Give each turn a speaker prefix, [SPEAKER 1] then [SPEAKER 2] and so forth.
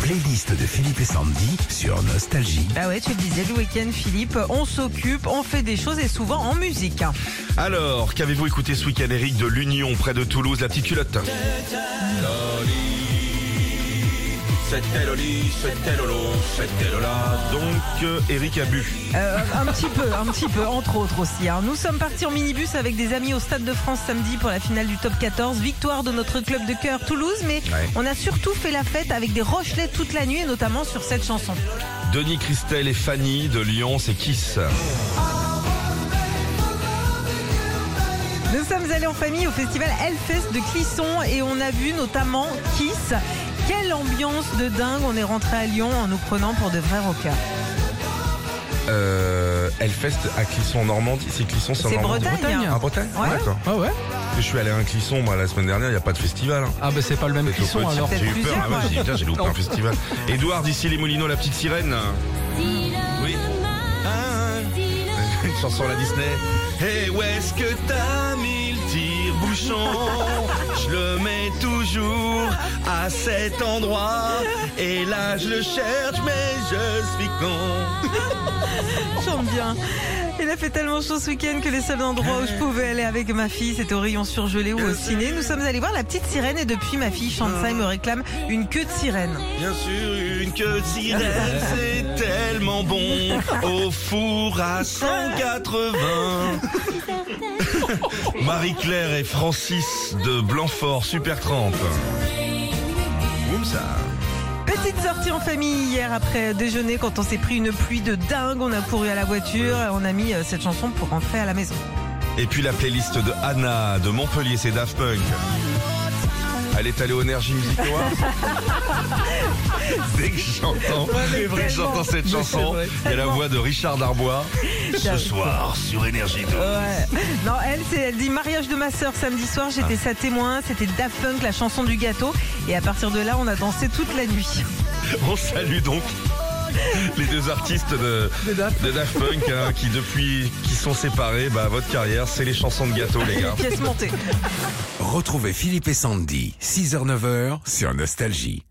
[SPEAKER 1] playlist de Philippe et Sandy sur Nostalgie.
[SPEAKER 2] Bah ouais, tu le disais, le week-end, Philippe, on s'occupe, on fait des choses et souvent en musique.
[SPEAKER 3] Alors, qu'avez-vous écouté ce week-end, Eric, de l'Union, près de Toulouse, la petite culotte C'était Loli, c'était Lolo, c'était Lola. Donc, euh, Eric a bu.
[SPEAKER 2] Euh, un petit peu, un petit peu, entre autres aussi. hein. Nous sommes partis en minibus avec des amis au Stade de France samedi pour la finale du top 14. Victoire de notre club de cœur Toulouse, mais
[SPEAKER 3] Ouais.
[SPEAKER 2] on a surtout fait la fête avec des Rochelais toute la nuit et notamment sur cette chanson.
[SPEAKER 3] Denis Christel et Fanny de Lyon, c'est Kiss.
[SPEAKER 2] Nous sommes allés en famille au festival Hellfest de Clisson et on a vu notamment Kiss. Quelle ambiance de dingue On est rentré à Lyon en nous prenant pour de vrais rockers.
[SPEAKER 3] Euh, Hellfest à Clisson en Normandie. C'est Clisson, c'est en
[SPEAKER 2] C'est
[SPEAKER 3] Normandie.
[SPEAKER 2] Bretagne.
[SPEAKER 3] Ah, Bretagne
[SPEAKER 2] Ouais.
[SPEAKER 3] D'accord.
[SPEAKER 4] Ah ouais
[SPEAKER 3] Je suis allé à un Clisson, moi, la semaine dernière, il n'y a pas de festival. hein.
[SPEAKER 4] Ah bah c'est pas le même
[SPEAKER 3] C'est tout
[SPEAKER 4] clisson
[SPEAKER 3] petit.
[SPEAKER 4] alors.
[SPEAKER 3] J'ai eu
[SPEAKER 2] Peut-être
[SPEAKER 3] peur. Ah ouais,
[SPEAKER 2] plusieurs,
[SPEAKER 3] j'ai dit, putain, j'ai loupé un festival. Édouard d'ici les Moulineaux, la petite sirène. Oui. Ah, une chanson à la Disney. Hey, où est-ce que t'as mis le tire-bouchon? Je le mets toujours à cet endroit. Et là, je le cherche, mais je suis con.
[SPEAKER 2] J'aime bien. Il a fait tellement chaud ce week-end que les seuls endroits où je pouvais aller avec ma fille, c'était au rayon surgelé ou au ciné. Nous sommes allés voir la petite sirène et depuis ma fille Shansai me réclame une queue de sirène.
[SPEAKER 3] Bien sûr, une queue de sirène, c'est tellement bon. Au four à 180. Marie-Claire et Francis de Blanfort, Super 30.
[SPEAKER 2] Petite sortie en famille hier après déjeuner quand on s'est pris une pluie de dingue. On a couru à la voiture on a mis euh, cette chanson pour rentrer à la maison.
[SPEAKER 3] Et puis la playlist de Anna de Montpellier, c'est Daft Punk. Elle est allée au Energy Music Awards. Dès que j'entends, dès que j'entends cette chanson, il y a la voix de Richard Darbois. Ce soir sur Énergie 2.
[SPEAKER 2] Ouais. Non, elle, elle dit mariage de ma sœur samedi soir. J'étais sa témoin. C'était Daft Punk, la chanson du gâteau. Et à partir de là, on a dansé toute la nuit.
[SPEAKER 3] On salue donc les deux artistes de,
[SPEAKER 4] De Daft.
[SPEAKER 3] de Daft Punk hein, qui depuis qui sont séparés, bah votre carrière c'est les chansons de gâteau les gars.
[SPEAKER 2] Pièce montée.
[SPEAKER 1] Retrouvez Philippe et Sandy, 6h-9h sur Nostalgie.